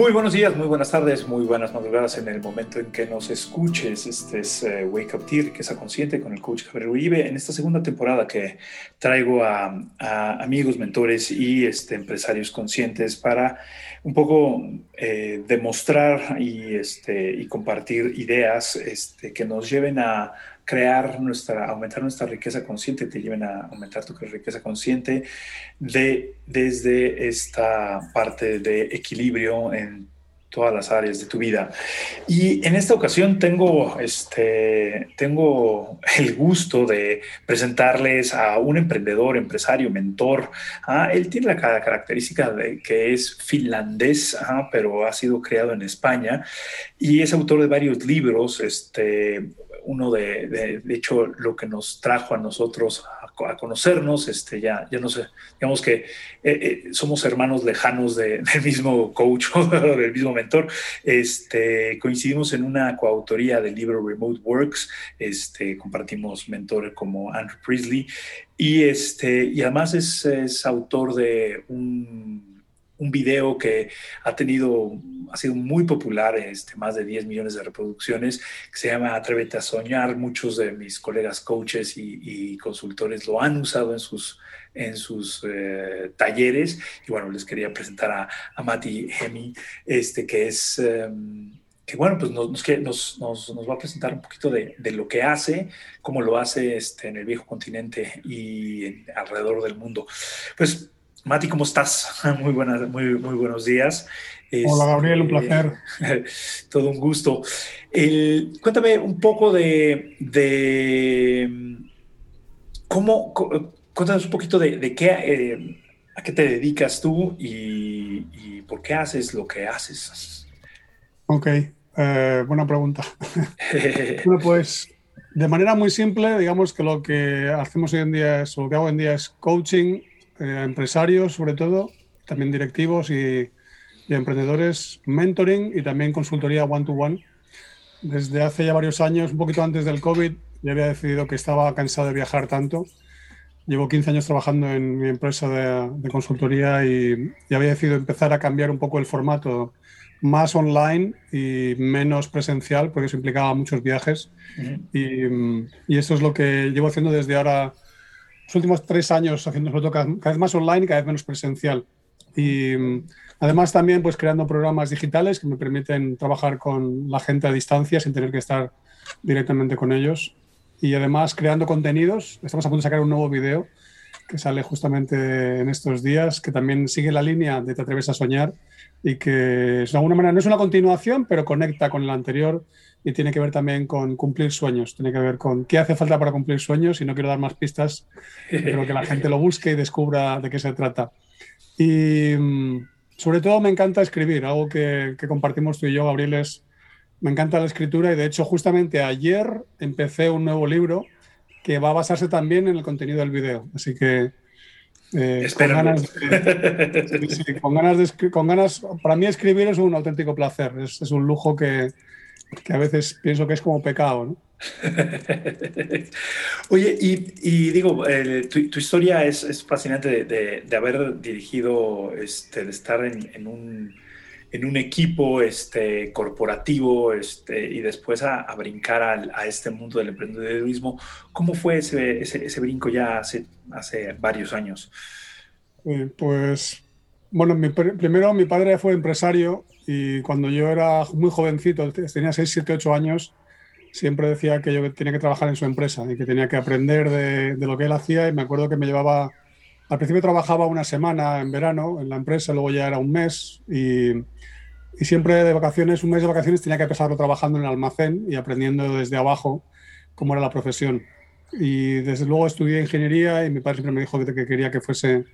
Muy buenos días, muy buenas tardes, muy buenas madrugadas en el momento en que nos escuches. Este es eh, Wake Up Tea, Riqueza Consciente con el coach Javier Uribe. En esta segunda temporada que traigo a, amigos, mentores y este, empresarios conscientes para un poco eh, demostrar y, este, y compartir ideas este, que nos lleven a crear nuestra, aumentar nuestra riqueza consciente, te lleven a aumentar tu riqueza consciente de, desde esta parte de equilibrio en todas las áreas de tu vida. Y en esta ocasión tengo, este, tengo el gusto de presentarles a un emprendedor, empresario, mentor. Ah, él tiene la característica de que es finlandés, ah, pero ha sido creado en España y es autor de varios libros. Este, uno de, de, hecho, lo que nos trajo a nosotros a, conocernos, este, ya, ya no sé, digamos que eh, eh, somos hermanos lejanos del mismo coach o del mismo mentor, este, coincidimos en una coautoría del libro Remote Works, este, compartimos mentor como Andrew Priestley, y, este, y además es autor de un un video que ha tenido, ha sido muy popular, este, más de 10 millones de reproducciones, que se llama Atrévete a soñar. Muchos de mis colegas coaches y, consultores lo han usado en sus, en sus eh, talleres. Y bueno, les quería presentar a, a Mati Hemi, este, que es... Em, que bueno, pues nos, nos, nos, va a presentar un poquito de, de, lo que hace, cómo lo hace este, en el viejo continente y alrededor del mundo. Pues Mati, ¿cómo estás? Muy, buenas, muy, muy buenos días. Hola Gabriel, un este, placer. Todo un gusto. cuéntame un poco de, de cómo, cuéntanos un poquito de, qué, eh, a qué te dedicas tú y, por qué haces lo que haces. Ok, eh, buena pregunta. bueno, pues de manera muy simple, digamos que lo que hacemos hoy en día es, lo que hago hoy en día es coaching eh, empresarios sobre todo, también directivos y, emprendedores, mentoring y también consultoría one-to-one. Desde hace ya varios años, un poquito antes del COVID, ya había decidido que estaba cansado de viajar tanto. Llevo 15 años trabajando en mi empresa de, consultoría y, ya había decidido empezar a cambiar un poco el formato más online y menos presencial, porque eso implicaba muchos viajes. y, y, eso es lo que llevo haciendo desde ahora los últimos tres años haciendo sobre cada, cada vez más online y cada vez menos presencial. Y mm, además también pues creando programas digitales que me permiten trabajar con la gente a distancia sin tener que estar directamente con ellos. Y además creando contenidos. Estamos a punto de sacar un nuevo video que sale justamente en estos días, que también sigue la línea de Te atreves a soñar y que de alguna manera no es una continuación, pero conecta con el anterior y tiene que ver también con cumplir sueños, tiene que ver con qué hace falta para cumplir sueños y no quiero dar más pistas, pero que la gente lo busque y descubra de qué se trata. Y mm, sobre todo me encanta escribir, algo que, que compartimos tú y yo, Gabriel, es, me encanta la escritura y de hecho justamente ayer empecé un nuevo libro que va a basarse también en el contenido del video, así que... Eh, con, ganas de, con, ganas de, con ganas, para mí escribir es un auténtico placer, es, es un lujo que, que a veces pienso que es como pecado, ¿no? Oye, y, digo, tu, historia es, fascinante de, haber dirigido, este, de estar en, un, en un equipo este, corporativo este, y después a, brincar a este mundo del emprendedurismo. ¿Cómo fue ese, ese, brinco ya hace, hace varios años? Eh, pues, bueno, primero mi padre fue empresario y cuando yo era muy jovencito, tenía 6, 7, 8 años, siempre decía que yo tenía que trabajar en su empresa y que tenía que aprender de, lo que él hacía. Y me acuerdo que me llevaba, al principio trabajaba una semana en verano en la empresa, luego ya era un mes y, siempre de vacaciones, un mes de vacaciones tenía que empezarlo trabajando en el almacén y aprendiendo desde abajo cómo era la profesión. Y desde luego estudié ingeniería y mi padre siempre me dijo que, que quería que fuese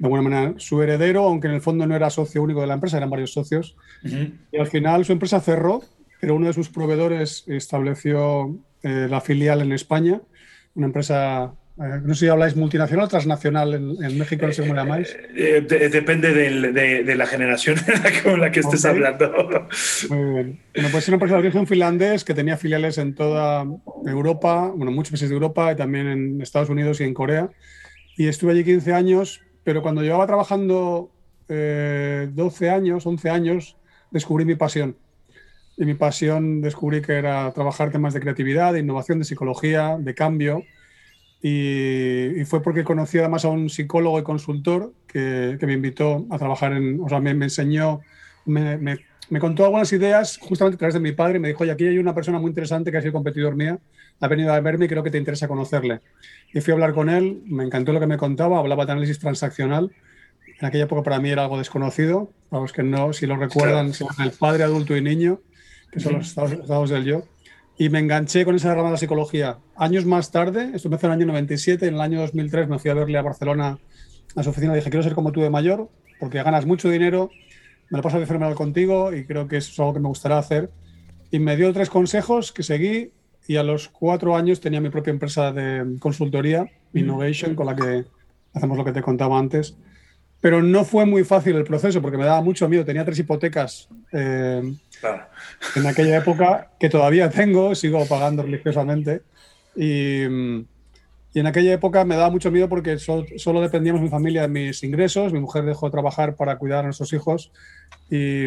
de alguna manera su heredero, aunque en el fondo no era socio único de la empresa, eran varios socios. Y al final su empresa cerró, pero uno de sus proveedores estableció eh, la filial en España, una empresa eh, no sé si habláis multinacional transnacional en, México, no sé cómo llamáis. Eh, depende de, la generación con la que estés hablando. Muy bien. Bueno, pues es una empresa de origen finlandés que tenía filiales en toda Europa, bueno, muchos países de Europa y también en Estados Unidos y en Corea. Y estuve allí 15 años pero cuando llevaba trabajando 12 eh, años, 11 años, descubrí mi pasión. Y mi pasión descubrí que era trabajar temas de creatividad, de innovación, de psicología, de cambio. Y, fue porque conocí además a un psicólogo y consultor que, me invitó a trabajar en, o sea, me, enseñó, me, contó algunas ideas justamente a través de mi padre. Me dijo, oye, aquí hay una persona muy interesante que ha sido competidor mía, ha venido a verme y creo que te interesa conocerle. Y fui a hablar con él, me encantó lo que me contaba, hablaba de análisis transaccional. En aquella época para mí era algo desconocido, para los que no, si lo recuerdan, el padre, adulto y niño, que son los estados, del yo. Y me enganché con esa rama de la psicología. Años más tarde, esto empezó en el año 97, en el año 2003 me fui a verle a Barcelona a su oficina dije, quiero ser como tú de mayor, porque ganas mucho dinero, me lo paso de fenomenal contigo y creo que eso es algo que me gustaría hacer. Y me dio tres consejos que seguí y a los cuatro años tenía mi propia empresa de consultoría, Innovation, con la que hacemos lo que te contaba antes. Pero no fue muy fácil el proceso porque me daba mucho miedo. Tenía tres hipotecas eh, en aquella época que todavía tengo, sigo pagando religiosamente. Y, y, en aquella época me daba mucho miedo porque solo dependíamos mi familia de mis ingresos. Mi mujer dejó de trabajar para cuidar a nuestros hijos. Y,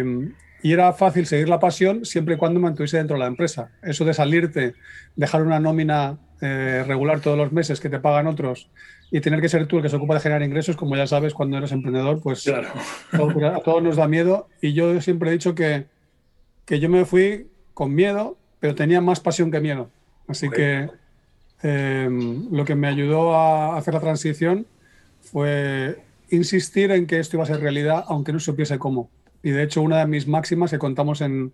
y era fácil seguir la pasión siempre y cuando mantuviese dentro de la empresa. Eso de salirte, dejar una nómina eh, regular todos los meses que te pagan otros y tener que ser tú el que se ocupa de generar ingresos, como ya sabes, cuando eres emprendedor, pues claro. a todos nos da miedo. Y yo siempre he dicho que, que yo me fui con miedo, pero tenía más pasión que miedo. Así que em, lo que me ayudó a hacer la transición fue insistir en que esto iba a ser realidad, aunque no supiese cómo. Y de hecho, una de mis máximas que contamos en,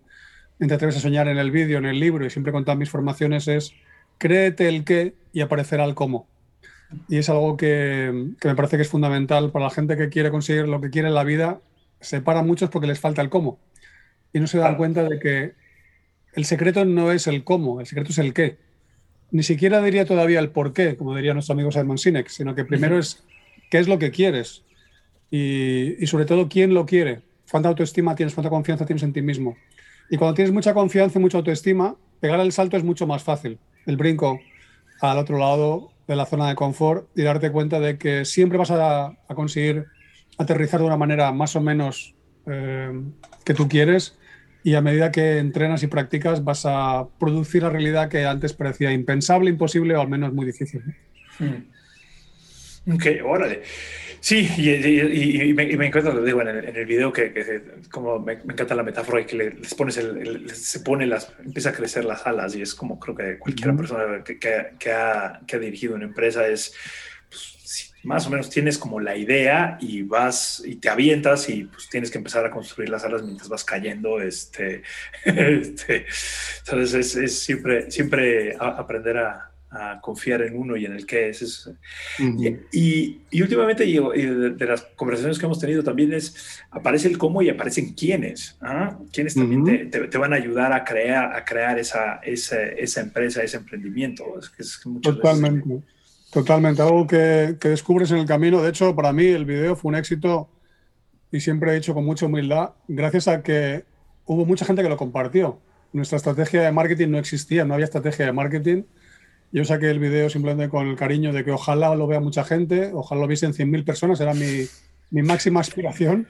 en Te atreves a soñar en el vídeo, en el libro, y siempre contado mis formaciones es créete el qué y aparecerá el cómo. Y es algo que, que, me parece que es fundamental para la gente que quiere conseguir lo que quiere en la vida. Se paran muchos porque les falta el cómo. Y no se dan cuenta de que el secreto no es el cómo, el secreto es el qué. Ni siquiera diría todavía el por qué, como diría nuestro amigo Simon Sinek, sino que primero es qué es lo que quieres y, y sobre todo quién lo quiere cuánta autoestima tienes, cuánta confianza tienes en ti mismo. Y cuando tienes mucha confianza y mucha autoestima, pegar el salto es mucho más fácil. El brinco al otro lado de la zona de confort y darte cuenta de que siempre vas a, conseguir aterrizar de una manera más o menos eh, que tú quieres y a medida que entrenas y practicas vas a producir la realidad que antes parecía impensable, imposible o al menos muy difícil. Hmm. Ok, órale. Sí, y, me, encanta, lo digo en el, video, que, como me, encanta la metáfora y que le, les pones el, se pone las, empieza a crecer las alas y es como creo que cualquier persona que, que, ha, que ha dirigido una empresa es, pues, más o menos tienes como la idea y vas y te avientas y pues tienes que empezar a construir las alas mientras vas cayendo, este, este entonces es, siempre, siempre aprender a, a confiar en uno y en el qué es. y, y, últimamente, y, de, las conversaciones que hemos tenido también es, aparece el cómo y aparecen quiénes. ¿ah? Quiénes también te, te, van a ayudar a crear, a crear esa, esa, esa empresa, ese emprendimiento. Es totalmente, totalmente. Algo que, que, descubres en el camino. De hecho, para mí el video fue un éxito y siempre he dicho con mucha humildad, gracias a que hubo mucha gente que lo compartió. Nuestra estrategia de marketing no existía, no había estrategia de marketing yo saqué el video simplemente con el cariño de que ojalá lo vea mucha gente, ojalá lo viesen 100.000 personas, era mi, mi, máxima aspiración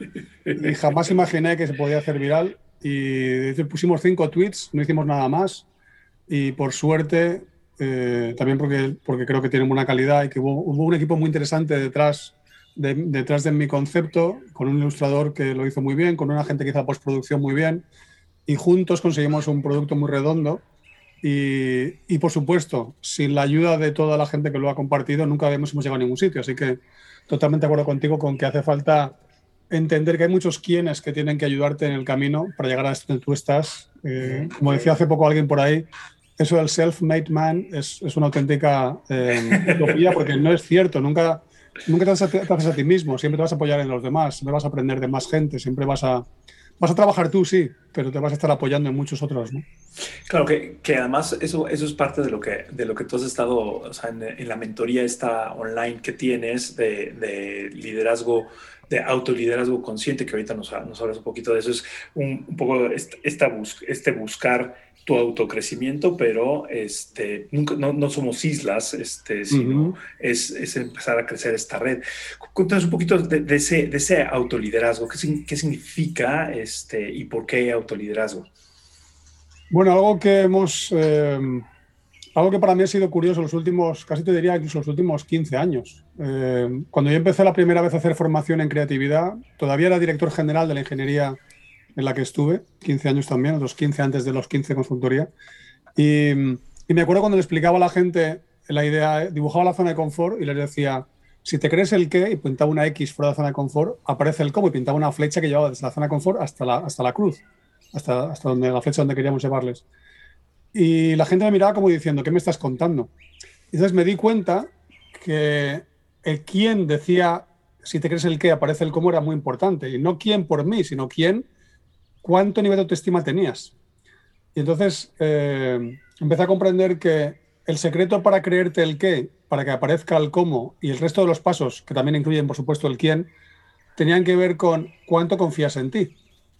y jamás imaginé que se podía hacer viral. Y pusimos cinco tweets, no hicimos nada más y por suerte, eh, también porque, porque creo que tienen buena calidad y que hubo, hubo un equipo muy interesante detrás de, detrás de mi concepto, con un ilustrador que lo hizo muy bien, con una gente que hizo postproducción muy bien, y juntos conseguimos un producto muy redondo y, por supuesto, sin la ayuda de toda la gente que lo ha compartido, nunca hemos llegado a ningún sitio. Así que totalmente de acuerdo contigo con que hace falta entender que hay muchos quienes que tienen que ayudarte en el camino para llegar a donde tú estás. Eh, como decía hace poco alguien por ahí, eso del self-made man es, una auténtica eh, utopía porque no es cierto. Nunca, nunca te haces a ti mismo, siempre te vas a apoyar en los demás, siempre vas a aprender de más gente, siempre vas a, vas a trabajar tú, sí, pero te vas a estar apoyando en muchos otros, ¿no? Claro, que, que además eso, eso es parte de lo, que, de lo que tú has estado, en, la mentoría esta online que tienes de, de liderazgo, de autoliderazgo consciente, que ahorita nos, hablas un poquito de eso, es un, poco esta, este buscar tu autocrecimiento, pero este, nunca, no, somos islas, este, sino es, empezar a crecer esta red. Cuéntanos un poquito de, ese, de ese autoliderazgo, ¿qué, qué significa este, y por qué autoliderazgo? Bueno, algo que hemos... Eh, algo que para mí ha sido curioso los últimos, casi te diría incluso los últimos 15 años. Eh, cuando yo empecé la primera vez a hacer formación en creatividad, todavía era director general de la ingeniería en la que estuve, 15 años también, otros 15 antes de los 15 consultoría. Y, y, me acuerdo cuando le explicaba a la gente la idea, dibujaba la zona de confort y les decía, si te crees el qué y pintaba una X fuera de la zona de confort, aparece el cómo y pintaba una flecha que llevaba desde la zona de confort hasta la, hasta la cruz, hasta, hasta donde, la flecha donde queríamos llevarles. Y la gente me miraba como diciendo, ¿qué me estás contando? Y entonces me di cuenta que el quién decía, si te crees el qué, aparece el cómo, era muy importante. Y no quién por mí, sino quién, cuánto nivel de autoestima tenías. Y entonces eh, empecé a comprender que el secreto para creerte el qué, para que aparezca el cómo y el resto de los pasos, que también incluyen, por supuesto, el quién, tenían que ver con cuánto confías en ti,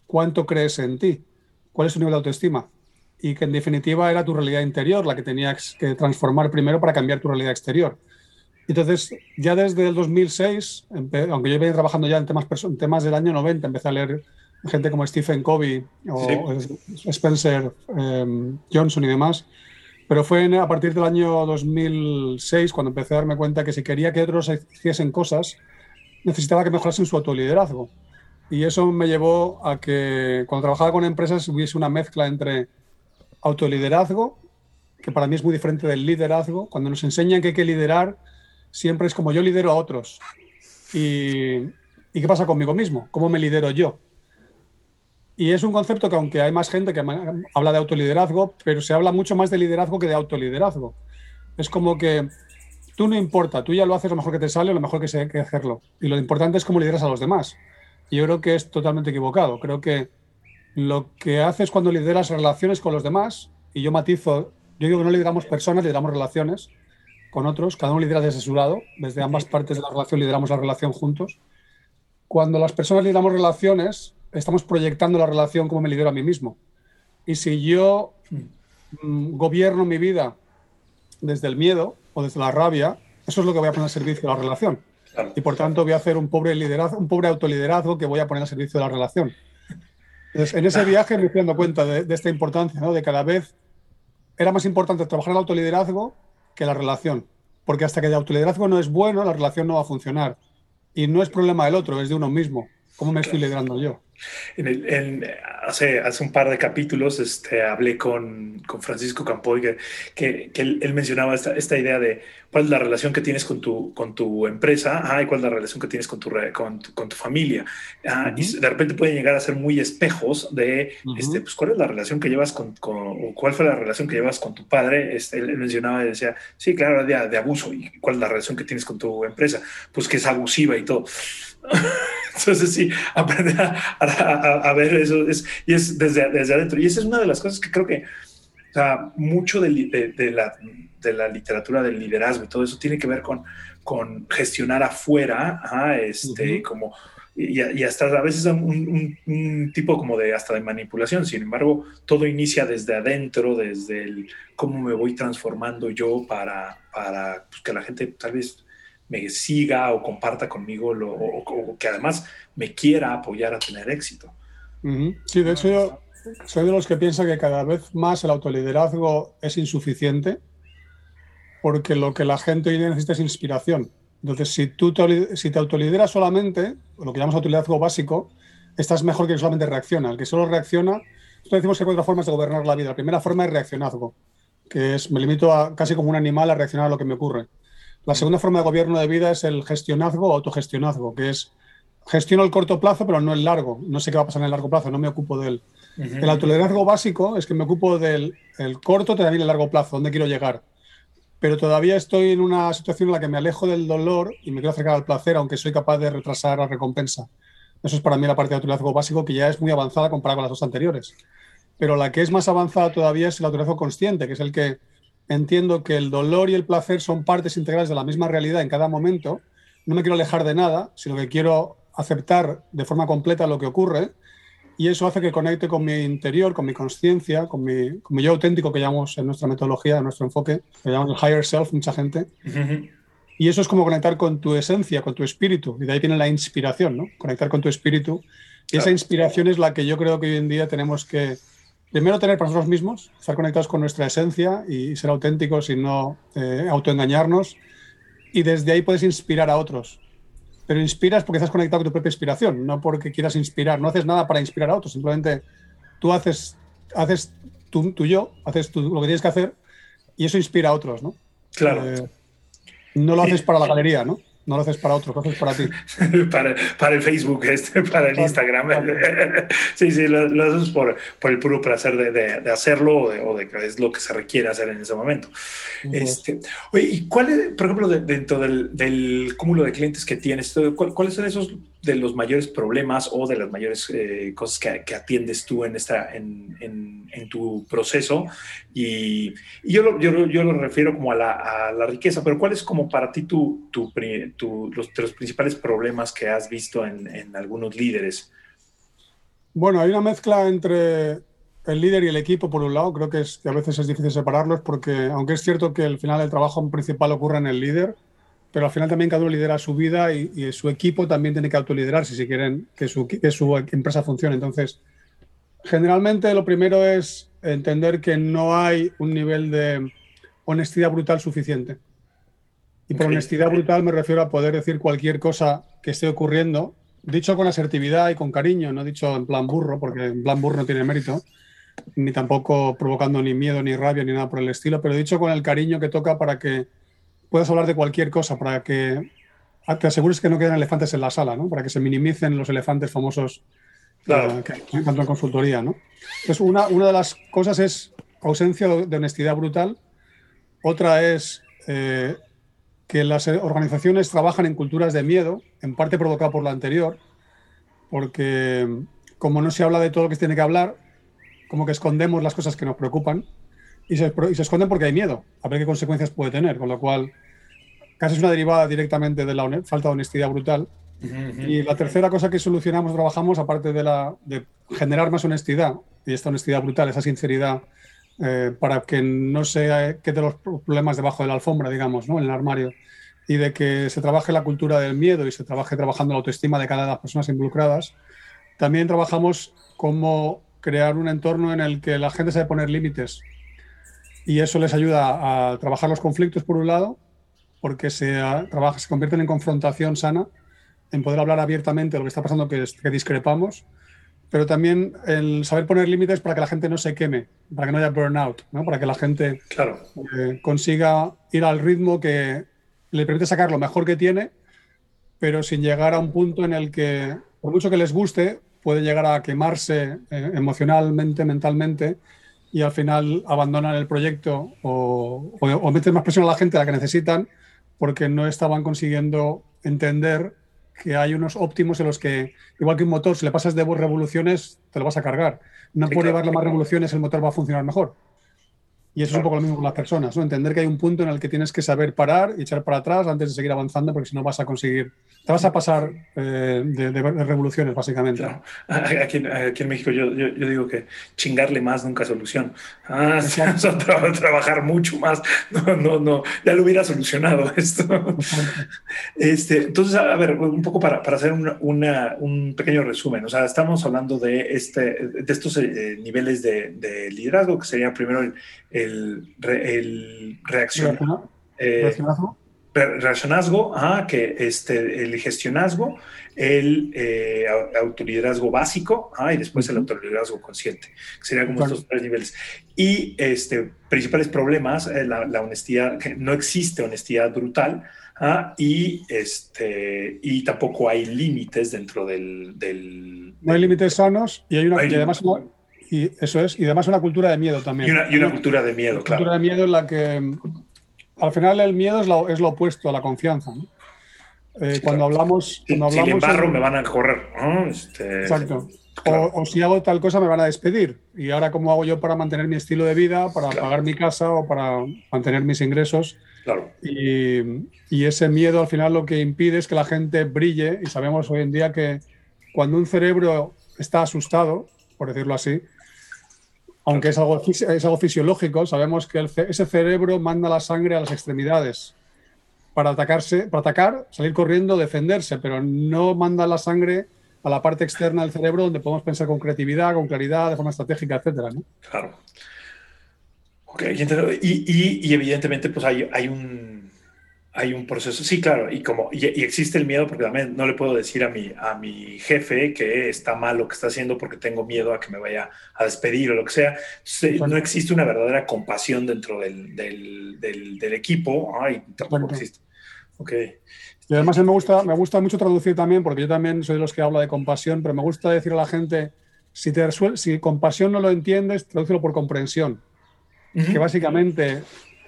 cuánto crees en ti, cuál es tu nivel de autoestima y que en definitiva era tu realidad interior la que tenías que transformar primero para cambiar tu realidad exterior. Entonces, ya desde el 2006, aunque yo venía trabajando ya en temas, en temas del año 90, empecé a leer gente como Stephen Covey o Spencer em, Johnson y demás, pero fue a partir del año 2006 cuando empecé a darme cuenta que si quería que otros hiciesen cosas, necesitaba que mejorasen su autoliderazgo. Y eso me llevó a que cuando trabajaba con empresas hubiese una mezcla entre autoliderazgo, que para mí es muy diferente del liderazgo. Cuando nos enseñan que hay que liderar, siempre es como yo lidero a otros. ¿Y, qué pasa conmigo mismo? ¿Cómo me lidero yo? Y es un concepto que aunque hay más gente que habla de autoliderazgo, pero se habla mucho más de liderazgo que de autoliderazgo. Es como que tú no importa, tú ya lo haces lo mejor que te sale, lo mejor que hay que hacerlo. Y lo importante es cómo lideras a los demás. Y yo creo que es totalmente equivocado. Creo que lo que haces cuando lideras relaciones con los demás, y yo matizo, yo digo que no lideramos personas, lideramos relaciones con otros, cada uno lidera desde su lado, desde ambas partes de la relación lideramos la relación juntos. Cuando las personas lideramos relaciones, estamos proyectando la relación como me lidero a mí mismo. Y si yo mm, gobierno mi vida desde el miedo o desde la rabia, eso es lo que voy a poner al servicio de la relación. Y por tanto voy a hacer un pobre liderazgo, un pobre autoliderazgo que voy a poner al servicio de la relación en ese viaje me fui dando cuenta de, esta importancia, ¿no? de cada vez era más importante trabajar el autoliderazgo que la relación. Porque hasta que el autoliderazgo no es bueno, la relación no va a funcionar. Y no es problema del otro, es de uno mismo. ¿Cómo me estoy liderando yo? En hace, hace un par de capítulos este, hablé con, con Francisco Campoy que, que, él, mencionaba esta, esta, idea de cuál es la relación que tienes con tu, con tu empresa y cuál es la relación que tienes con tu, con tu, con tu familia. Y de repente pueden llegar a ser muy espejos de este, pues, cuál es la relación que llevas con, con, o cuál fue la relación que llevas con tu padre. Este, él mencionaba y decía, sí, claro, de, de abuso. ¿Y cuál es la relación que tienes con tu empresa? Pues que es abusiva y todo. Entonces sí, aprender a, ver eso es, y es desde, desde adentro. Y esa es una de las cosas que creo que o sea, mucho de, de, la, de, la, literatura del liderazgo y todo eso tiene que ver con, con gestionar afuera, este, como, y, y, hasta a veces un, un, tipo como de hasta de manipulación. Sin embargo, todo inicia desde adentro, desde el cómo me voy transformando yo para, para pues, que la gente tal vez me siga o comparta conmigo lo, o, que además me quiera apoyar a tener éxito. Sí, de hecho yo soy de los que piensa que cada vez más el autoliderazgo es insuficiente porque lo que la gente hoy necesita es inspiración. Entonces, si tú te, si autolideras solamente, lo que llamamos autoliderazgo básico, estás mejor que solamente reacciona. El que solo reacciona, nosotros decimos que hay cuatro formas de gobernar la vida. La primera forma es reaccionazgo, que es me limito casi como un animal a reaccionar a lo que me ocurre. La segunda forma de gobierno de vida es el gestionazgo o autogestionazgo, que es gestiono el corto plazo, pero no el largo. No sé qué va a pasar en el largo plazo, no me ocupo de él. El autoliderazgo básico es que me ocupo del el corto, también el largo plazo, dónde quiero llegar. Pero todavía estoy en una situación en la que me alejo del dolor y me quiero acercar al placer, aunque soy capaz de retrasar la recompensa. Eso es para mí la parte de autoliderazgo básico, que ya es muy avanzada comparada con las dos anteriores. Pero la que es más avanzada todavía es el autoliderazgo consciente, que es el que entiendo que el dolor y el placer son partes integrales de la misma realidad en cada momento. No me quiero alejar de nada, sino que quiero aceptar de forma completa lo que ocurre y eso hace que conecte con mi interior, con mi conciencia, con mi, con mi yo auténtico que llamamos en nuestra metodología, en nuestro enfoque, que llamamos el higher self, mucha gente. Y eso es como conectar con tu esencia, con tu espíritu. Y de ahí viene la inspiración, ¿no? Conectar con tu espíritu. Y esa inspiración es la que yo creo que hoy en día tenemos que, primero, tener para nosotros mismos, estar conectados con nuestra esencia y ser auténticos y no eh, autoengañarnos. Y desde ahí puedes inspirar a otros pero inspiras porque estás conectado con tu propia inspiración, no porque quieras inspirar. No haces nada para inspirar a otros, simplemente tú haces, haces tú, yo, haces lo que tienes que hacer y eso inspira a otros, ¿no? Claro. Eh, no lo haces para la galería, ¿no? No lo haces para otro, lo haces para ti. para, para, el Facebook, este, para el Instagram. sí, sí, lo, haces por, por, el puro placer de, de, hacerlo o de, que es lo que se requiere hacer en ese momento. Este, oye, ¿y cuál es, por ejemplo, dentro del, del, cúmulo de clientes que tienes, cuáles son esos de los mayores problemas o de las mayores eh, cosas que, atiendes tú en, esta, en, en, tu proceso? Y, yo, lo, yo, yo, lo refiero como a la, a la, riqueza, pero ¿cuál es como para ti tu, tu, los, los, principales problemas que has visto en, en algunos líderes? Bueno, hay una mezcla entre el líder y el equipo, por un lado, creo que, es, que a veces es difícil separarlos porque, aunque es cierto que al final el trabajo principal ocurre en el líder, pero al final también cada uno lidera su vida y, su equipo también tiene que autoliderarse si quieren que su, que su empresa funcione. Entonces, generalmente lo primero es entender que no hay un nivel de honestidad brutal suficiente. Y por honestidad brutal me refiero a poder decir cualquier cosa que esté ocurriendo, dicho con asertividad y con cariño, no dicho en plan burro, porque en plan burro no tiene mérito, ni tampoco provocando ni miedo, ni rabia, ni nada por el estilo, pero dicho con el cariño que toca para que puedas hablar de cualquier cosa para que te asegures que no queden elefantes en la sala, ¿no? Para que se minimicen los elefantes famosos claro. que, tanto en consultoría, ¿no? Entonces, una, una de las cosas es ausencia de honestidad brutal. Otra es eh, que las organizaciones trabajan en culturas de miedo, en parte provocada por lo anterior, porque como no se habla de todo lo que se tiene que hablar, como que escondemos las cosas que nos preocupan y se, esconden porque hay miedo a ver qué consecuencias puede tener, con lo cual casi es una derivada directamente de la falta de honestidad brutal. Y la tercera cosa que solucionamos, trabajamos, aparte de, la, de generar más honestidad, y esta honestidad brutal, esa sinceridad, eh, para que no se queden los problemas debajo de la alfombra, digamos, ¿no? en el armario, y de que se trabaje la cultura del miedo y se trabaje trabajando la autoestima de cada de las personas involucradas, también trabajamos cómo crear un entorno en el que la gente sabe poner límites y eso les ayuda a trabajar los conflictos por un lado, porque se, trabaja, se convierten en confrontación sana, en poder hablar abiertamente de lo que está pasando, que, que discrepamos, pero también el saber poner límites para que la gente no se queme, para que no haya burnout, ¿no? para que la gente claro. Eh, consiga ir al ritmo que le permite sacar lo mejor que tiene, pero sin llegar a un punto en el que, por mucho que les guste, puede llegar a quemarse eh, emocionalmente, mentalmente, y al final abandonan el proyecto o, o, meten más presión a la gente a la que necesitan porque no estaban consiguiendo entender que hay unos óptimos en los que, igual que un motor, si le pasas de revoluciones, te lo vas a cargar. No por llevarle más revoluciones el motor va a funcionar mejor. Y eso es un poco lo mismo con las personas, ¿no? Entender que hay un punto en el que tienes que saber parar y echar para atrás antes de seguir avanzando, porque si no vas a conseguir, te vas a pasar eh, de, revoluciones, básicamente. Aquí, aquí, en México yo, yo, digo que chingarle más nunca solución. Ah, trabajar mucho más. No, no, no, ya lo hubiera solucionado esto. Este, entonces, a ver, un poco para, para hacer una, un pequeño resumen. O sea, estamos hablando de, este, de estos eh, niveles de, de, liderazgo, que sería primero el el, el reacción, eh, reaccionazgo, que este, el gestionazgo, el eh, autoliderazgo básico y después el autoliderazgo consciente, que serían como estos tres niveles. Y este, principales problemas, eh, la, la, honestidad, que no existe honestidad brutal. y, este, y tampoco hay límites dentro del, del, No hay límites sanos y hay una... y además y eso es, y además una cultura de miedo también. Y una, cultura de miedo, claro. Una cultura de miedo en la que al final el miedo es lo, es lo opuesto a la confianza. Eh, cuando hablamos. Cuando hablamos si me van a correr. Este, exacto. O, si hago tal cosa me van a despedir. Y ahora, ¿cómo hago yo para mantener mi estilo de vida, para pagar mi casa o para mantener mis ingresos? Claro. Y, y, ese miedo al final lo que impide es que la gente brille. Y sabemos hoy en día que cuando un cerebro está asustado, por decirlo así, aunque es algo, es algo fisiológico, sabemos que ese cerebro manda la sangre a las extremidades para, atacarse, para atacar, salir corriendo, defenderse, pero no manda la sangre a la parte externa del cerebro donde podemos pensar con creatividad, con claridad, de forma estratégica, etcétera, ¿no? Claro. Ok, y, y, evidentemente pues hay, hay un hay un proceso, sí, claro, y como y, existe el miedo porque también no le puedo decir a mi, a mi jefe que está mal lo que está haciendo porque tengo miedo a que me vaya a despedir o lo que sea. no existe una verdadera compasión dentro del, del, equipo, ay, tampoco existe. Ok. Y además me gusta, me gusta mucho traducir también, porque yo también soy de los que habla de compasión, pero me gusta decir a la gente, si, te si compasión no lo entiendes, tradúcelo por comprensión, que básicamente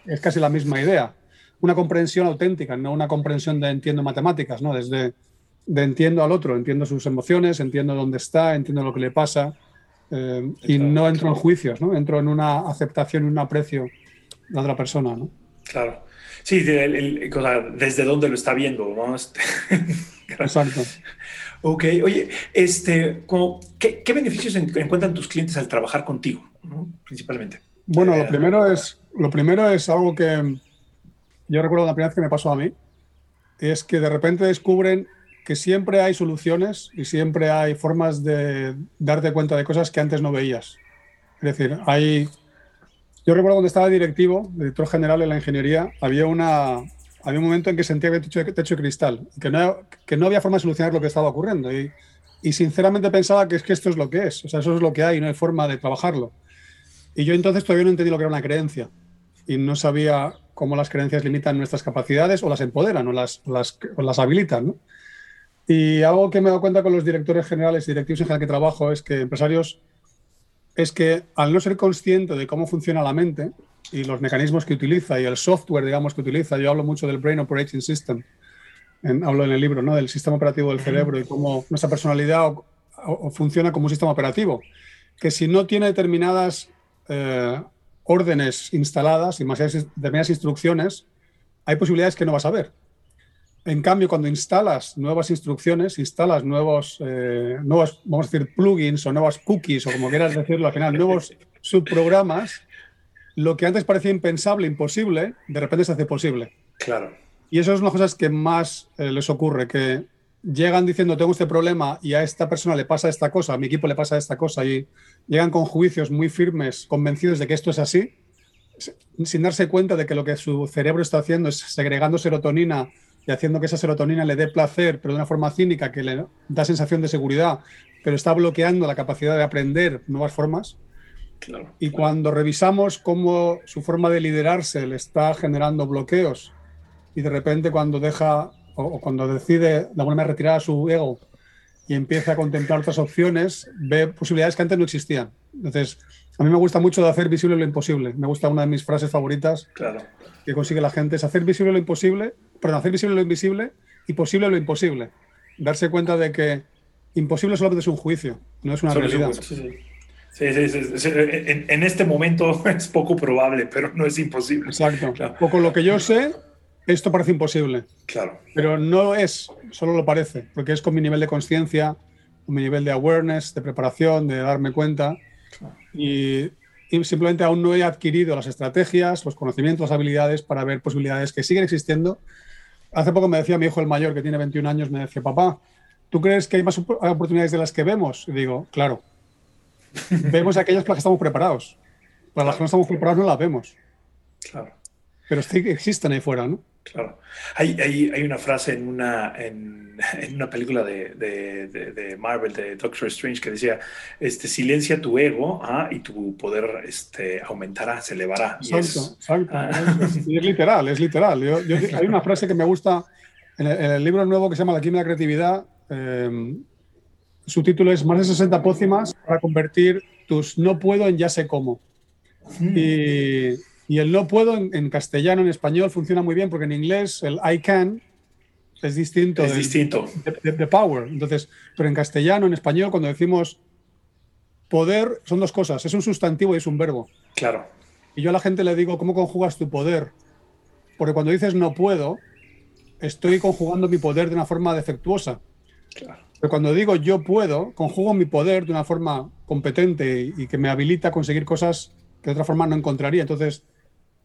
es casi la misma idea una comprensión auténtica, no una comprensión de entiendo matemáticas, ¿no? Desde de entiendo al otro, entiendo sus emociones, entiendo dónde está, entiendo lo que le pasa eh, y no entro en juicios, ¿no? Entro en una aceptación y un aprecio de otra persona, ¿no? Claro. Sí, desde dónde lo está viendo, ¿no? Este, Exacto. Ok, oye, este, ¿qué, ¿qué, beneficios encuentran tus clientes al trabajar contigo, principalmente? Bueno, lo eh, primero es, lo primero es algo que, yo recuerdo la primera vez que me pasó a mí, es que de repente descubren que siempre hay soluciones y siempre hay formas de darte cuenta de cosas que antes no veías. Es decir, hay... Yo recuerdo cuando estaba directivo, director general en la ingeniería, había, una, había un momento en que sentía que había techo, de cristal, que no, que no había forma de solucionar lo que estaba ocurriendo. Y, y sinceramente pensaba que es que esto es lo que es, o sea, eso es lo que hay, no hay forma de trabajarlo. Y yo entonces todavía no entendí lo que era una creencia y no sabía cómo las creencias limitan nuestras capacidades o las empoderan o las, las, las habilitan. Y algo que me he dado cuenta con los directores generales y directivos en general que trabajo es que empresarios es que al no ser consciente de cómo funciona la mente y los mecanismos que utiliza y el software, digamos, que utiliza, yo hablo mucho del Brain Operating System, hablo en el libro, ¿no? del sistema operativo del cerebro y cómo nuestra personalidad funciona como un sistema operativo, que si no tiene determinadas eh, órdenes instaladas y determinadas instrucciones, hay posibilidades que no vas a ver. En cambio, cuando instalas nuevas instrucciones, instalas nuevos, eh, nuevos, vamos a decir, plugins o nuevas cookies, o como quieras decirlo al final, nuevos subprogramas, lo que antes parecía impensable, imposible, de repente se hace posible. Claro. Y eso es una de las cosas que más eh, les ocurre, que llegan diciendo tengo este problema y a esta persona le pasa esta cosa, a mi equipo le pasa esta cosa y llegan con juicios muy firmes, convencidos de que esto es así, sin darse cuenta de que lo que su cerebro está haciendo es segregando serotonina y haciendo que esa serotonina le dé placer, pero de una forma cínica que le da sensación de seguridad, pero está bloqueando la capacidad de aprender nuevas formas. y cuando revisamos cómo su forma de liderarse le está generando bloqueos y de repente cuando deja o, cuando decide de alguna manera retirar a su ego y empieza a contemplar otras opciones, ve posibilidades que antes no existían. Entonces, a mí me gusta mucho de hacer visible lo imposible. Me gusta una de mis frases favoritas claro. que consigue la gente, es hacer visible lo imposible, perdón, hacer visible lo invisible y posible lo imposible. Darse cuenta de que imposible solamente es un juicio, no es una realidad. sí, sí. Sí, En, este momento es poco probable, pero no es imposible. Exacto. Poco lo que yo sé, esto parece imposible. Claro. Pero no es, solo lo parece, porque es con mi nivel de conciencia, con mi nivel de awareness, de preparación, de darme cuenta. Y, simplemente aún no he adquirido las estrategias, los conocimientos, las habilidades para ver posibilidades que siguen existiendo. Hace poco me decía mi hijo el mayor, que tiene 21 años, me decía, papá, ¿tú crees que hay más oportunidades de las que vemos? Y digo, claro. vemos aquellas para las que estamos preparados. Para las que no estamos preparados no las vemos. Claro. Pero existen ahí fuera, ¿no? Claro. Hay, hay, hay, una frase en una, en, en una película de, de, de, Marvel, de Doctor Strange, que decía, este, silencia tu ego ¿ah? y tu poder este, aumentará, se elevará. Exacto, exacto. Ah. Es, literal, es literal. Yo, hay una frase que me gusta en el, libro nuevo que se llama La química de la creatividad. Eh, su título es Más de 60 pócimas para convertir tus no puedo en ya sé cómo. Mm. Y y el no puedo en, castellano, en español, funciona muy bien porque en inglés el I can es distinto. Es distinto. De, power. Entonces, pero en castellano, en español, cuando decimos poder, son dos cosas. Es un sustantivo y es un verbo. Claro. Y yo a la gente le digo, ¿cómo conjugas tu poder? Porque cuando dices no puedo, estoy conjugando mi poder de una forma defectuosa. Claro. Pero cuando digo yo puedo, conjugo mi poder de una forma competente y que me habilita a conseguir cosas que de otra forma no encontraría. Entonces,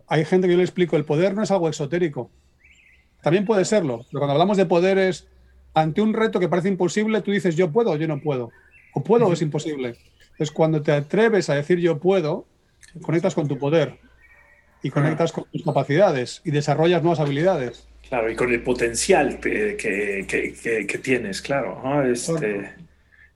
hay gente que yo le explico, el poder no es algo exotérico. También puede serlo, pero cuando hablamos de poderes, ante un reto que parece imposible, tú dices yo puedo o yo no puedo. O puedo o es imposible. Entonces, cuando te atreves a decir yo puedo, conectas con tu poder y conectas con tus capacidades y desarrollas nuevas habilidades. Claro, y con el potencial que, que, tienes, claro. Este,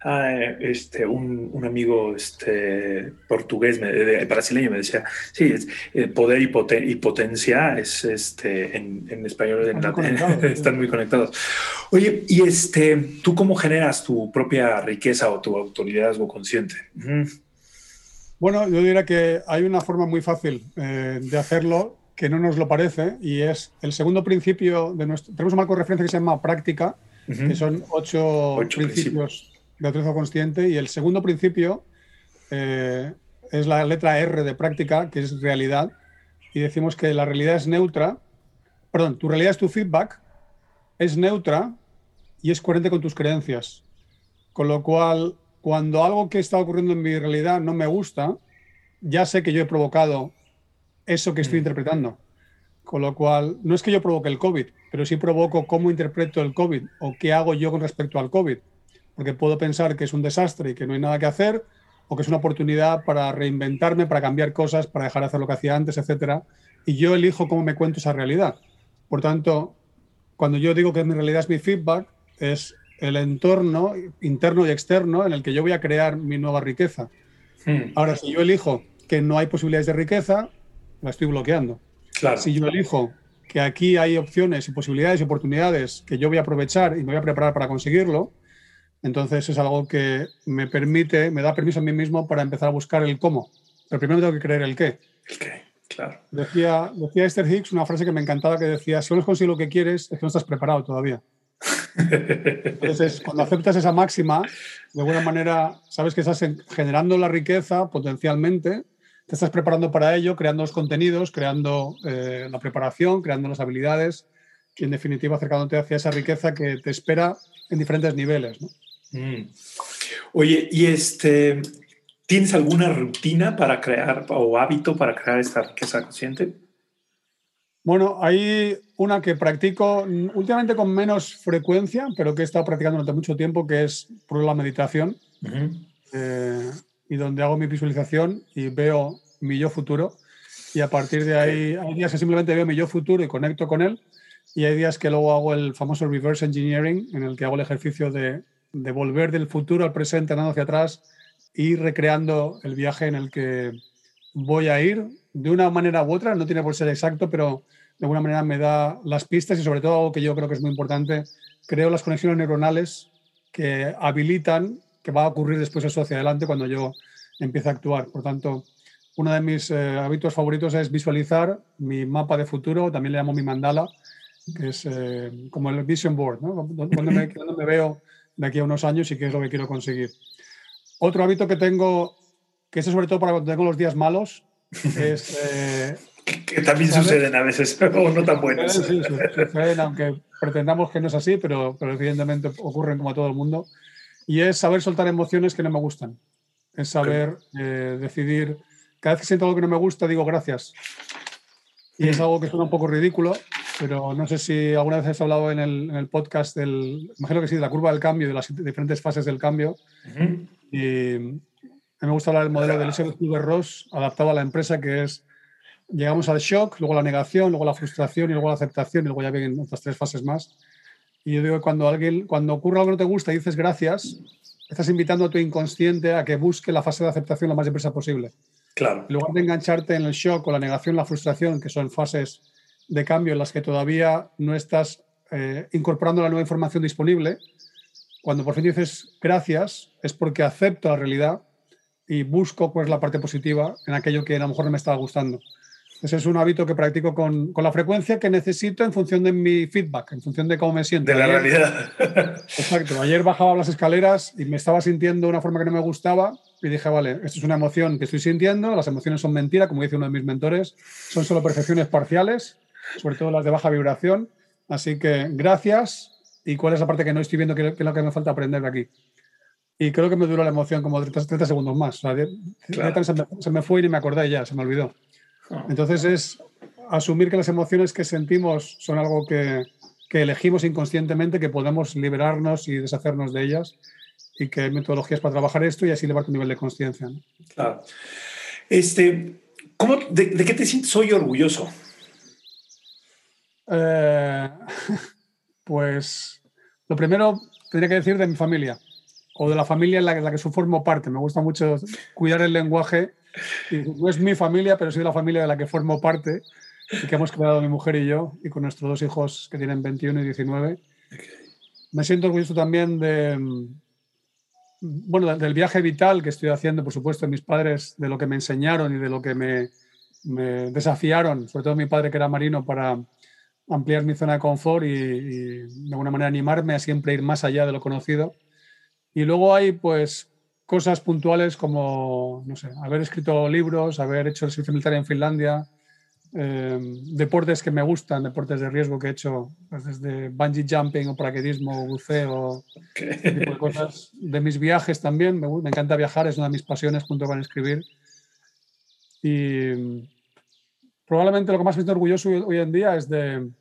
ah, este, un, un, amigo este, portugués, brasileño, me decía, sí, el poder y, potencia es este, en, en español están, muy conectados. Oye, y este, ¿tú cómo generas tu propia riqueza o tu autoridad consciente? Bueno, yo diría que hay una forma muy fácil eh, de hacerlo que no nos lo parece y es el segundo principio de nuestro... Tenemos un marco de referencia que se llama práctica, que son ocho, principios de autoridad consciente y el segundo principio eh, es la letra R de práctica, que es realidad, y decimos que la realidad es neutra, perdón, tu realidad es tu feedback, es neutra y es coherente con tus creencias. Con lo cual, cuando algo que está ocurriendo en mi realidad no me gusta, ya sé que yo he provocado eso que estoy mm. interpretando. Con lo cual, no es que yo provoque el COVID, pero sí provoco cómo interpreto el COVID o qué hago yo con respecto al COVID. Porque puedo pensar que es un desastre y que no hay nada que hacer, o que es una oportunidad para reinventarme, para cambiar cosas, para dejar de hacer lo que hacía antes, etc. Y yo elijo cómo me cuento esa realidad. Por tanto, cuando yo digo que mi realidad es mi feedback, es el entorno interno y externo en el que yo voy a crear mi nueva riqueza. Hmm. Ahora, si yo elijo que no hay posibilidades de riqueza, la estoy bloqueando. Claro. Si yo elijo que aquí hay opciones y posibilidades y oportunidades que yo voy a aprovechar y me voy a preparar para conseguirlo, entonces es algo que me permite, me da permiso a mí mismo para empezar a buscar el cómo. Pero primero tengo que creer el qué. El qué, claro. Decía, decía Esther Hicks una frase que me encantaba que decía, si no consigues lo que quieres, es que no estás preparado todavía. Entonces, cuando aceptas esa máxima, de alguna manera sabes que estás generando la riqueza potencialmente, te estás preparando para ello, creando los contenidos, creando eh, la preparación, creando las habilidades y en definitiva acercándote hacia esa riqueza que te espera en diferentes niveles. Mm. Oye, ¿y este, tienes alguna rutina para crear o hábito para crear esta riqueza consciente? Bueno, hay una que practico últimamente con menos frecuencia, pero que he estado practicando durante mucho tiempo, que es por la meditación, eh, y donde hago mi visualización y veo mi yo futuro. Y a partir de ahí, hay días que simplemente veo mi yo futuro y conecto con él, y hay días que luego hago el famoso reverse engineering, en el que hago el ejercicio de, de volver del futuro al presente, andando hacia atrás y recreando el viaje en el que voy a ir de una manera u otra, no tiene por ser exacto, pero de alguna manera me da las pistas y sobre todo algo que yo creo que es muy importante, creo las conexiones neuronales que habilitan que va a ocurrir después eso hacia adelante cuando yo empiece a actuar. Por tanto, uno de mis eh, hábitos favoritos es visualizar mi mapa de futuro, también le llamo mi mandala, que es eh, como el vision board, donde me veo de aquí a unos años y qué es lo que quiero conseguir. Otro hábito que tengo, que es sobre todo para cuando tengo los días malos, es... Eh, que también suceden a veces, o no tan buenos. Sí, suceden, aunque pretendamos que no es así, pero, pero evidentemente ocurren como a todo el mundo. Y es saber soltar emociones que no me gustan. Es saber eh, decidir, cada vez que siento algo que no me gusta, digo gracias. Y es algo que suena un poco ridículo, pero no sé si alguna vez has hablado en el, en el podcast del, imagino que sí, de la curva del cambio, de las diferentes fases del cambio. Y a mí me gusta hablar del modelo del Elizabeth Kubler-Ross adaptado a la empresa, que es llegamos al shock, luego la negación, luego la frustración y luego la aceptación y luego ya vienen otras tres fases más. Y yo digo que cuando, alguien, cuando ocurre algo que no te gusta y dices gracias, estás invitando a tu inconsciente a que busque la fase de aceptación lo más deprisa posible. Claro. En lugar de engancharte en el shock o la negación, la frustración, que son fases de cambio en las que todavía no estás eh, incorporando la nueva información disponible, cuando por fin dices gracias, es porque acepto la realidad y busco cuál es la parte positiva en aquello que a lo mejor no me estaba gustando. Ese es un hábito que practico con, con, la frecuencia que necesito en función de mi feedback, en función de cómo me siento. De la realidad. Exacto. Ayer bajaba las escaleras y me estaba sintiendo de una forma que no me gustaba y dije, vale, esto es una emoción que estoy sintiendo, las emociones son mentira, como dice uno de mis mentores, son solo percepciones parciales, sobre todo las de baja vibración. Así que gracias, y cuál es la parte que no estoy viendo, qué, es lo que me falta aprender de aquí. Y creo que me duró la emoción como 30, segundos más. se, me, fue y ni me acordé ya, se me olvidó. Ah. Entonces es asumir que las emociones que sentimos son algo que, que elegimos inconscientemente, que podemos liberarnos y deshacernos de ellas y que hay metodologías para trabajar esto y así elevar tu nivel de conciencia. Claro. Este, ¿cómo, de, qué te sientes hoy orgulloso? Eh, pues lo primero tendría que decir de mi familia o de la familia en la, la que formo parte. Me gusta mucho cuidar el lenguaje. Y no es mi familia, pero soy la familia de la que formo parte y que hemos creado mi mujer y yo y con nuestros dos hijos que tienen 21 y 19. Me siento orgulloso también de, bueno, del viaje vital que estoy haciendo, por supuesto, de mis padres, de lo que me enseñaron y de lo que me, desafiaron, sobre todo mi padre que era marino, para ampliar mi zona de confort y, de alguna manera animarme a siempre ir más allá de lo conocido. Y luego hay pues cosas puntuales como, no sé, haber escrito libros, haber hecho el servicio militar en Finlandia, Em, deportes que me gustan, deportes de riesgo que he hecho, pues desde bungee jumping o paraquedismo, buceo, de cosas. De mis viajes también, me, me, encanta viajar, es una de mis pasiones junto con escribir. Y probablemente lo que más me siento orgulloso hoy, en día es de,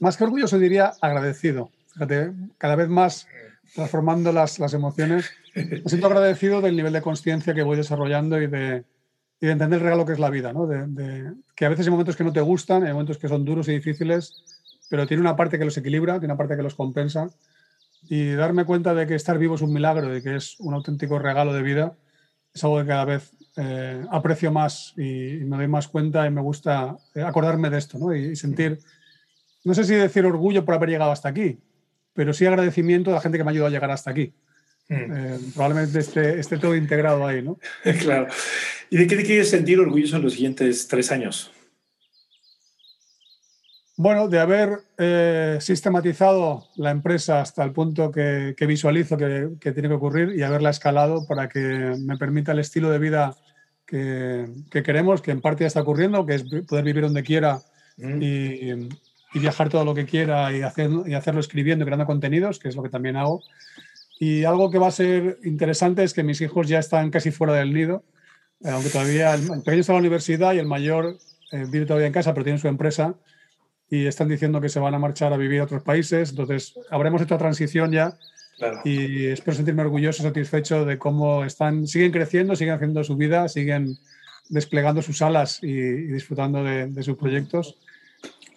más que orgulloso diría agradecido. Fíjate, cada vez más transformando las, las emociones, me siento agradecido del nivel de conciencia que voy desarrollando y de, y de entender el regalo que es la vida, ¿no? De, que a veces hay momentos que no te gustan, hay momentos que son duros y difíciles, pero tiene una parte que los equilibra, tiene una parte que los compensa. Y darme cuenta de que estar vivo es un milagro, de que es un auténtico regalo de vida, es algo que cada vez eh, aprecio más y, me doy más cuenta y me gusta eh, acordarme de esto, ¿no? Y, sentir, no sé si decir orgullo por haber llegado hasta aquí, pero sí agradecimiento a la gente que me ha ayudado a llegar hasta aquí. Hmm. Eh, probablemente esté, esté, todo integrado ahí, ¿no? claro. ¿Y de qué te quieres sentir orgulloso en los siguientes tres años? Bueno, de haber eh, sistematizado la empresa hasta el punto que, visualizo que, tiene que ocurrir y haberla escalado para que me permita el estilo de vida que, queremos, que en parte ya está ocurriendo, que es poder vivir donde quiera hmm. y, viajar todo lo que quiera y, hacer, y hacerlo escribiendo y creando contenidos, que es lo que también hago. Y algo que va a ser interesante es que mis hijos ya están casi fuera del nido, eh, aunque todavía el, pequeño está en la universidad y el mayor eh, vive todavía en casa, pero tiene su empresa y están diciendo que se van a marchar a vivir a otros países. Entonces, habremos hecho transición ya y espero sentirme orgulloso, satisfecho de cómo están, siguen creciendo, siguen haciendo su vida, siguen desplegando sus alas y, disfrutando de, de, sus proyectos.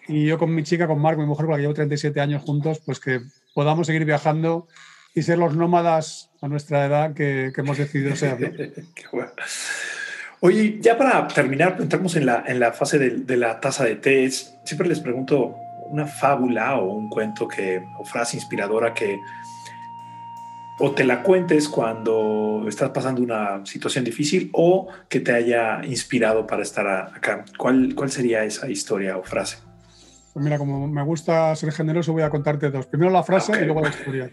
Y yo con mi chica, con Marco, mi mujer, con la que llevo 37 años juntos, pues que podamos seguir viajando y ser los nómadas a nuestra edad que, que hemos decidido ser. Qué bueno. Oye, ya para terminar, entramos en la, en la fase de, de la taza de té. Siempre les pregunto una fábula o un cuento que, o frase inspiradora que o te la cuentes cuando estás pasando una situación difícil o que te haya inspirado para estar acá. ¿Cuál, cuál sería esa historia o frase? Pues mira, como me gusta ser generoso, voy a contarte dos. Primero la frase y luego la historia.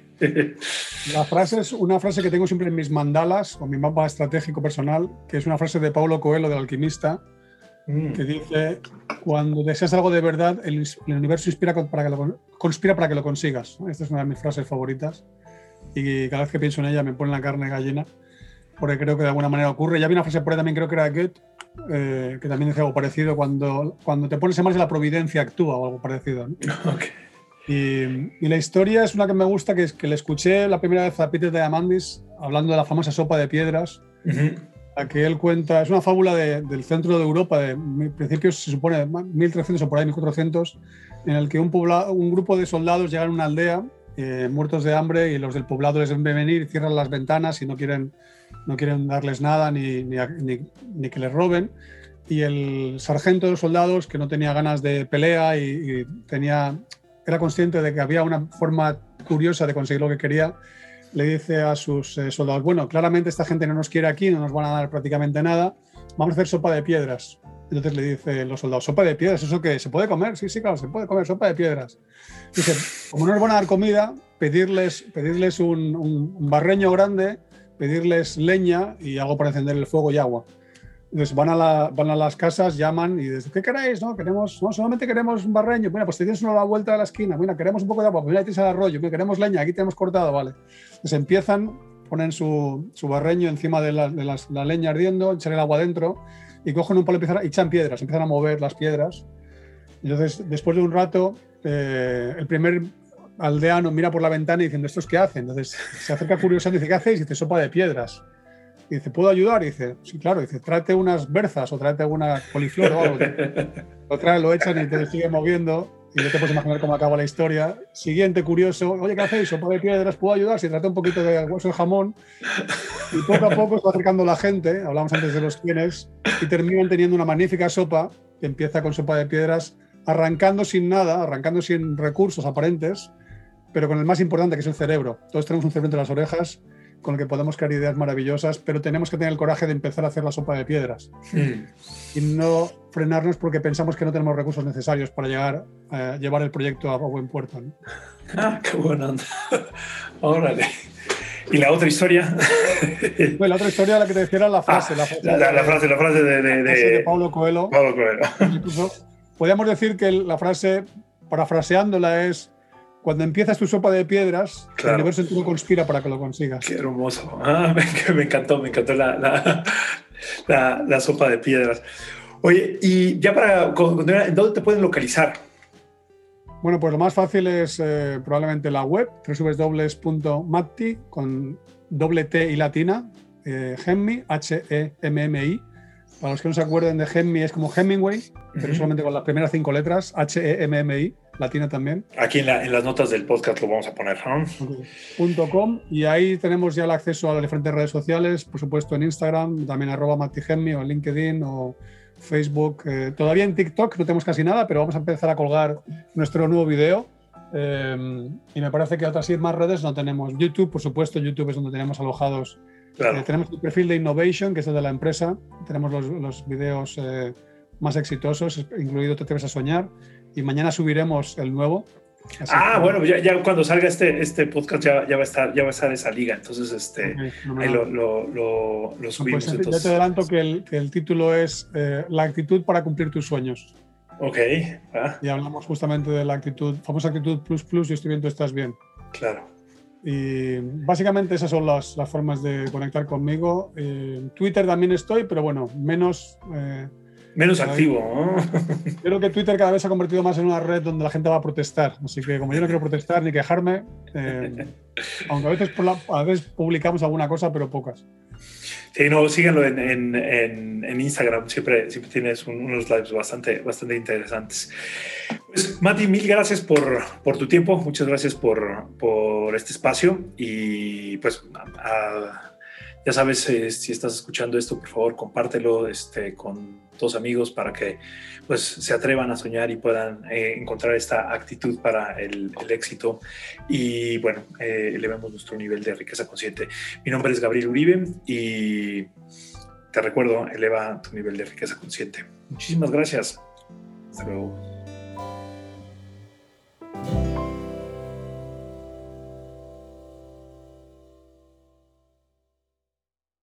la frase es una frase que tengo siempre en mis mandalas o mi mapa estratégico personal, que es una frase de Paulo Coelho, del alquimista, mm. que dice, cuando deseas algo de verdad, el, universo inspira para que lo, conspira para que lo consigas. Esta es una de mis frases favoritas y cada vez que pienso en ella me pone la carne gallina, porque creo que de alguna manera ocurre. Ya vi una frase por ahí también, creo que era Goethe, eh, que también dice algo parecido, cuando, cuando te pones en de la providencia actúa o algo parecido. Y, la historia es una que me gusta, que es que le escuché la primera vez a Peter Diamandis hablando de la famosa sopa de piedras, la que él cuenta, es una fábula del centro de Europa, de principios, se supone, 1300 o por ahí, 1400, en el que un, un grupo de soldados llegan a una aldea eh, muertos de hambre y los del poblado les ven venir cierran las ventanas y no quieren no quieren darles nada ni, ni, que les roben. Y el sargento de los soldados, que no tenía ganas de pelea y, tenía, era consciente de que había una forma curiosa de conseguir lo que quería, le dice a sus eh, soldados, bueno, claramente esta gente no nos quiere aquí, no nos van a dar prácticamente nada, vamos a hacer sopa de piedras. Entonces le dice los soldados, sopa de piedras, ¿eso qué? ¿Se puede comer? Sí, sí, claro, se puede comer sopa de piedras. Dice, como no nos van a dar comida, pedirles, pedirles un barreño grande pedirles leña y algo para encender el fuego y agua. Entonces van a, van a las casas, llaman y dicen, ¿qué queréis? No, queremos, no, solamente queremos un barreño. Mira, pues tienes uno a la vuelta de la esquina. Mira, queremos un poco de agua. Pues mira, tienes el arroyo. Mira, queremos leña. Aquí tenemos cortado, vale. Entonces empiezan, ponen su, su barreño encima de, la, de las, la, leña ardiendo, echan el agua dentro y cogen un palo y echan piedras. Empiezan a mover las piedras. Entonces, después de un rato, eh, el primer aldeano mira por la ventana y diciendo, ¿estos qué hacen? Entonces se acerca curioso y dice, ¿qué hacéis? Y dice, sopa de piedras. Y dice, ¿puedo ayudar? Y dice, sí, claro. Y dice, tráete unas berzas o tráete alguna coliflor o algo. lo trae, lo echan y te sigue moviendo. Y no te puedes imaginar cómo acaba la historia. Siguiente, curioso, oye, ¿qué hacéis? Sopa de piedras, ¿puedo ayudar? Si trate un poquito de hueso de jamón. Y poco a poco se va acercando la gente, hablamos antes de los quienes, y terminan teniendo una magnífica sopa que empieza con sopa de piedras, arrancando sin nada, arrancando sin recursos aparentes, pero con el más importante, que es el cerebro. Todos tenemos un cerebro entre las orejas con el que podemos crear ideas maravillosas, pero tenemos que tener el coraje de empezar a hacer la sopa de piedras y no frenarnos porque pensamos que no tenemos recursos necesarios para llegar a llevar el proyecto a buen puerto. Ah, qué buena Órale. ¿Y la otra historia? Pues la otra historia, la que te decía era la frase. Ah, la, frase, la, frase, de, de, de, Pablo Coelho. Pablo Coelho. Incluso, podríamos decir que la frase, parafraseándola, es cuando empiezas tu sopa de piedras, el universo entero conspira para que lo consigas. Qué hermoso. Ah, me, encantó, me encantó la, la, sopa de piedras. Oye, y ya para continuar, ¿en dónde te pueden localizar? Bueno, pues lo más fácil es eh, probablemente la web, www.matti con doble T y latina, eh, Gemmi, H-E-M-M-I. Para los que no se acuerden de Gemmi, es como Hemingway, pero solamente con las primeras cinco letras, H-E-M-M-I latina también. Aquí en, las notas del podcast lo vamos a poner. .com y ahí tenemos ya el acceso a las diferentes redes sociales, por supuesto en Instagram, también arroba Matigemi o en LinkedIn o Facebook. Eh, todavía en TikTok no tenemos casi nada, pero vamos a empezar a colgar nuestro nuevo video. Eh, y me parece que otras más redes no tenemos. YouTube, por supuesto, YouTube es donde tenemos alojados. Eh, tenemos el perfil de Innovation, que es el de la empresa. Tenemos los, los videos más exitosos, incluido Te atreves a soñar y mañana subiremos el nuevo. ah, bueno, ya, ya, cuando salga este, este podcast ya, ya, va a estar, ya va a estar esa liga, entonces este, ahí lo, lo, lo, pues, subimos. Ya te adelanto que el, que el título es eh, La actitud para cumplir tus sueños. Ok. Ah. Y hablamos justamente de la actitud, famosa actitud plus plus, y estoy viendo estás bien. Claro. Y básicamente esas son las, las formas de conectar conmigo. En Twitter también estoy, pero bueno, menos... Eh, Menos activo. ¿no? Creo que Twitter cada vez se ha convertido más en una red donde la gente va a protestar. Así que como yo no quiero protestar ni quejarme, eh, aunque a veces, a veces publicamos alguna cosa, pero pocas. Sí, no, síganlo en, en, en, Instagram, siempre, siempre tienes unos lives bastante, bastante interesantes. Pues, Mati, mil gracias por, por tu tiempo, muchas gracias por, por este espacio. Y pues ya sabes, eh, si estás escuchando esto, por favor, compártelo este, con todos amigos para que pues, se atrevan a soñar y puedan eh, encontrar esta actitud para el, éxito y bueno, eh, elevemos nuestro nivel de riqueza consciente. Mi nombre es Gabriel Uribe y te recuerdo, eleva tu nivel de riqueza consciente. Muchísimas gracias. Hasta luego.